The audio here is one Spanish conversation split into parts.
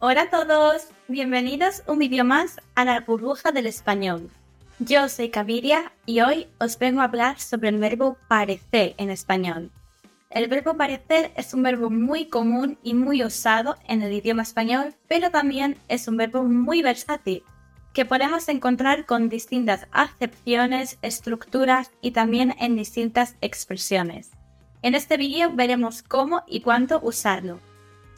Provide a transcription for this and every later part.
Hola a todos, bienvenidos un vídeo más a la burbuja del español. Yo soy Caviria y hoy os vengo a hablar sobre el verbo parecer en español. El verbo parecer es un verbo muy común y muy usado en el idioma español, pero también es un verbo muy versátil, que podemos encontrar con distintas acepciones, estructuras y también en distintas expresiones. En este vídeo veremos cómo y cuándo usarlo.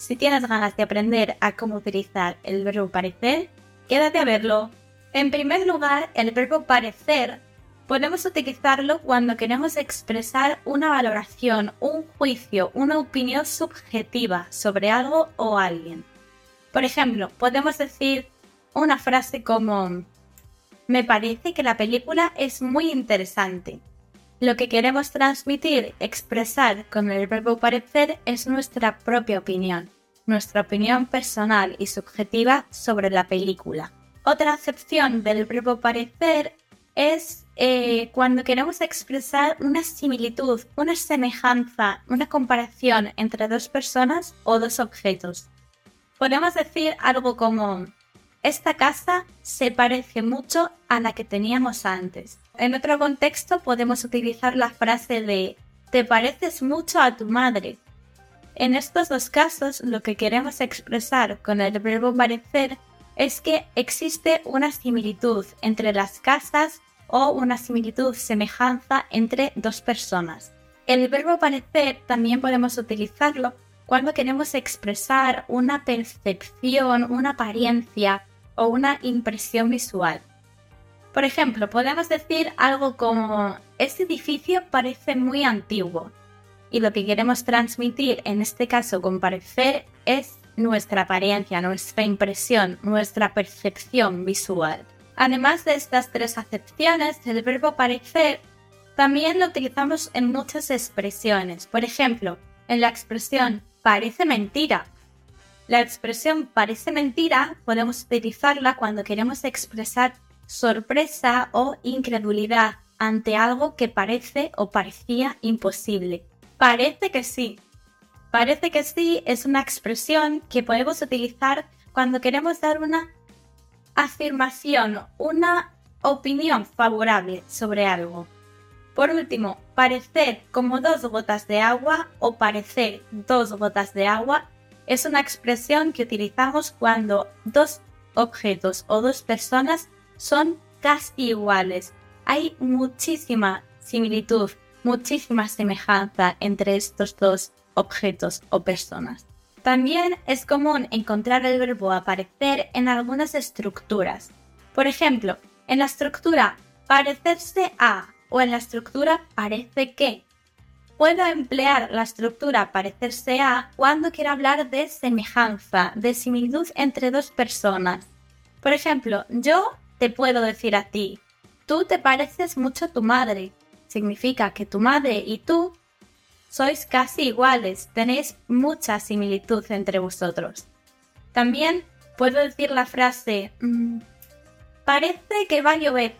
Si tienes ganas de aprender a cómo utilizar el verbo parecer, quédate a verlo. En primer lugar, el verbo parecer podemos utilizarlo cuando queremos expresar una valoración, un juicio, una opinión subjetiva sobre algo o alguien. Por ejemplo, podemos decir una frase como me parece que la película es muy interesante. Lo que queremos transmitir, expresar con el verbo parecer es nuestra propia opinión, nuestra opinión personal y subjetiva sobre la película. Otra acepción del verbo parecer es eh, cuando queremos expresar una similitud, una semejanza, una comparación entre dos personas o dos objetos. Podemos decir algo como esta casa se parece mucho a la que teníamos antes. En otro contexto podemos utilizar la frase de te pareces mucho a tu madre. En estos dos casos lo que queremos expresar con el verbo parecer es que existe una similitud entre las casas o una similitud, semejanza entre dos personas. El verbo parecer también podemos utilizarlo cuando queremos expresar una percepción, una apariencia o una impresión visual. Por ejemplo, podemos decir algo como, este edificio parece muy antiguo. Y lo que queremos transmitir, en este caso con parecer, es nuestra apariencia, nuestra impresión, nuestra percepción visual. Además de estas tres acepciones, el verbo parecer también lo utilizamos en muchas expresiones. Por ejemplo, en la expresión parece mentira. La expresión parece mentira podemos utilizarla cuando queremos expresar sorpresa o incredulidad ante algo que parece o parecía imposible. Parece que sí. Parece que sí es una expresión que podemos utilizar cuando queremos dar una afirmación, una opinión favorable sobre algo. Por último, parecer como dos gotas de agua o parecer dos gotas de agua es una expresión que utilizamos cuando dos objetos o dos personas son casi iguales. Hay muchísima similitud, muchísima semejanza entre estos dos objetos o personas. También es común encontrar el verbo aparecer en algunas estructuras. Por ejemplo, en la estructura parecerse a o en la estructura parece que. Puedo emplear la estructura parecerse a cuando quiero hablar de semejanza, de similitud entre dos personas. Por ejemplo, yo te puedo decir a ti, tú te pareces mucho a tu madre. Significa que tu madre y tú sois casi iguales, tenéis mucha similitud entre vosotros. También puedo decir la frase, mm, parece que va a llover.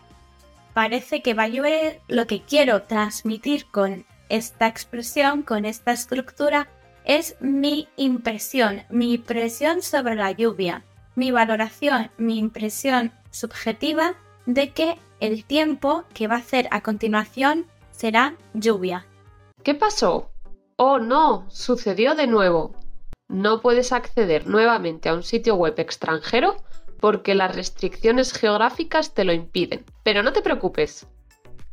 Parece que va a llover. Lo que quiero transmitir con esta expresión, con esta estructura, es mi impresión, mi impresión sobre la lluvia, mi valoración, mi impresión subjetiva de que el tiempo que va a hacer a continuación será lluvia. ¿Qué pasó? Oh no, sucedió de nuevo. No puedes acceder nuevamente a un sitio web extranjero porque las restricciones geográficas te lo impiden. Pero no te preocupes.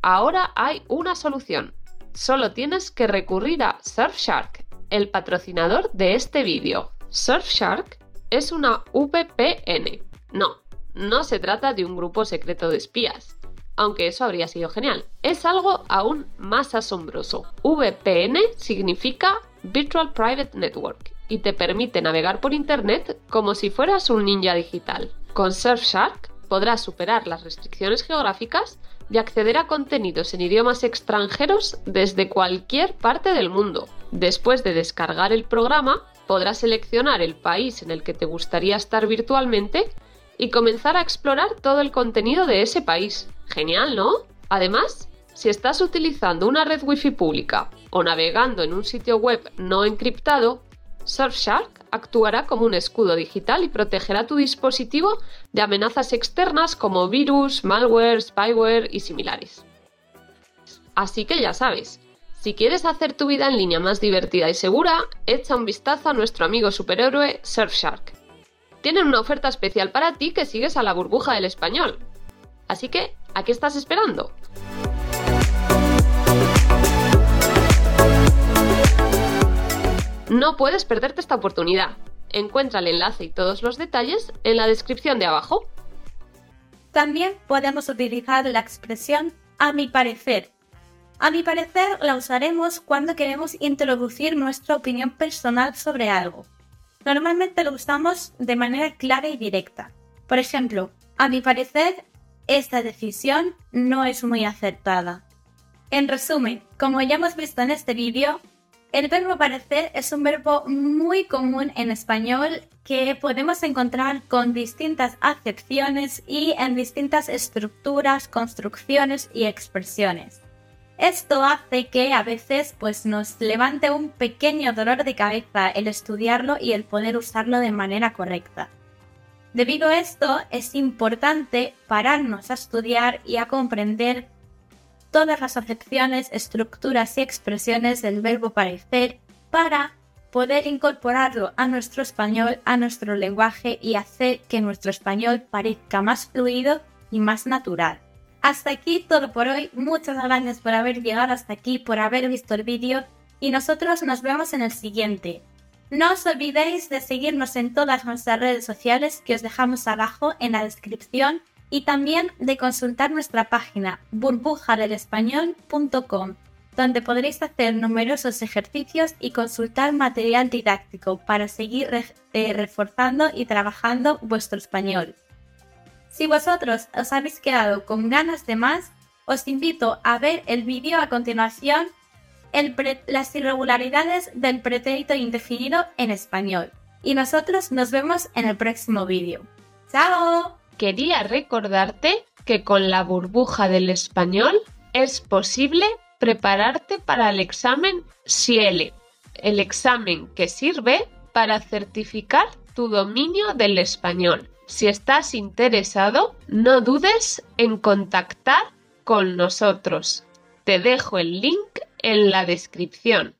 Ahora hay una solución. Solo tienes que recurrir a Surfshark, el patrocinador de este vídeo. Surfshark es una VPN. No, no se trata de un grupo secreto de espías, aunque eso habría sido genial. Es algo aún más asombroso. VPN significa Virtual Private Network y te permite navegar por Internet como si fueras un ninja digital. Con Surfshark podrás superar las restricciones geográficas y acceder a contenidos en idiomas extranjeros desde cualquier parte del mundo. Después de descargar el programa, podrás seleccionar el país en el que te gustaría estar virtualmente y comenzar a explorar todo el contenido de ese país. Genial, ¿no? Además, si estás utilizando una red wifi pública o navegando en un sitio web no encriptado, Surfshark actuará como un escudo digital y protegerá tu dispositivo de amenazas externas como virus, malware, spyware y similares. Así que ya sabes, si quieres hacer tu vida en línea más divertida y segura, echa un vistazo a nuestro amigo superhéroe Surfshark. Tienen una oferta especial para ti que sigues a la burbuja del español. Así que, ¿a qué estás esperando? No puedes perderte esta oportunidad. Encuentra el enlace y todos los detalles en la descripción de abajo. También podemos utilizar la expresión a mi parecer. A mi parecer la usaremos cuando queremos introducir nuestra opinión personal sobre algo. Normalmente lo usamos de manera clara y directa. Por ejemplo, a mi parecer, esta decisión no es muy acertada. En resumen, como ya hemos visto en este vídeo, el verbo parecer es un verbo muy común en español que podemos encontrar con distintas acepciones y en distintas estructuras, construcciones y expresiones. Esto hace que a veces pues nos levante un pequeño dolor de cabeza el estudiarlo y el poder usarlo de manera correcta. Debido a esto es importante pararnos a estudiar y a comprender todas las acepciones, estructuras y expresiones del verbo parecer para poder incorporarlo a nuestro español, a nuestro lenguaje y hacer que nuestro español parezca más fluido y más natural. Hasta aquí todo por hoy, muchas gracias por haber llegado hasta aquí, por haber visto el vídeo y nosotros nos vemos en el siguiente. No os olvidéis de seguirnos en todas nuestras redes sociales que os dejamos abajo en la descripción y también de consultar nuestra página burbujadelespañol.com, donde podréis hacer numerosos ejercicios y consultar material didáctico para seguir eh, reforzando y trabajando vuestro español. Si vosotros os habéis quedado con ganas de más, os invito a ver el vídeo a continuación las irregularidades del pretérito indefinido en español. Y nosotros nos vemos en el próximo vídeo. ¡Chao! quería recordarte que con la burbuja del español es posible prepararte para el examen SIELE, el examen que sirve para certificar tu dominio del español. Si estás interesado, no dudes en contactar con nosotros. Te dejo el link en la descripción.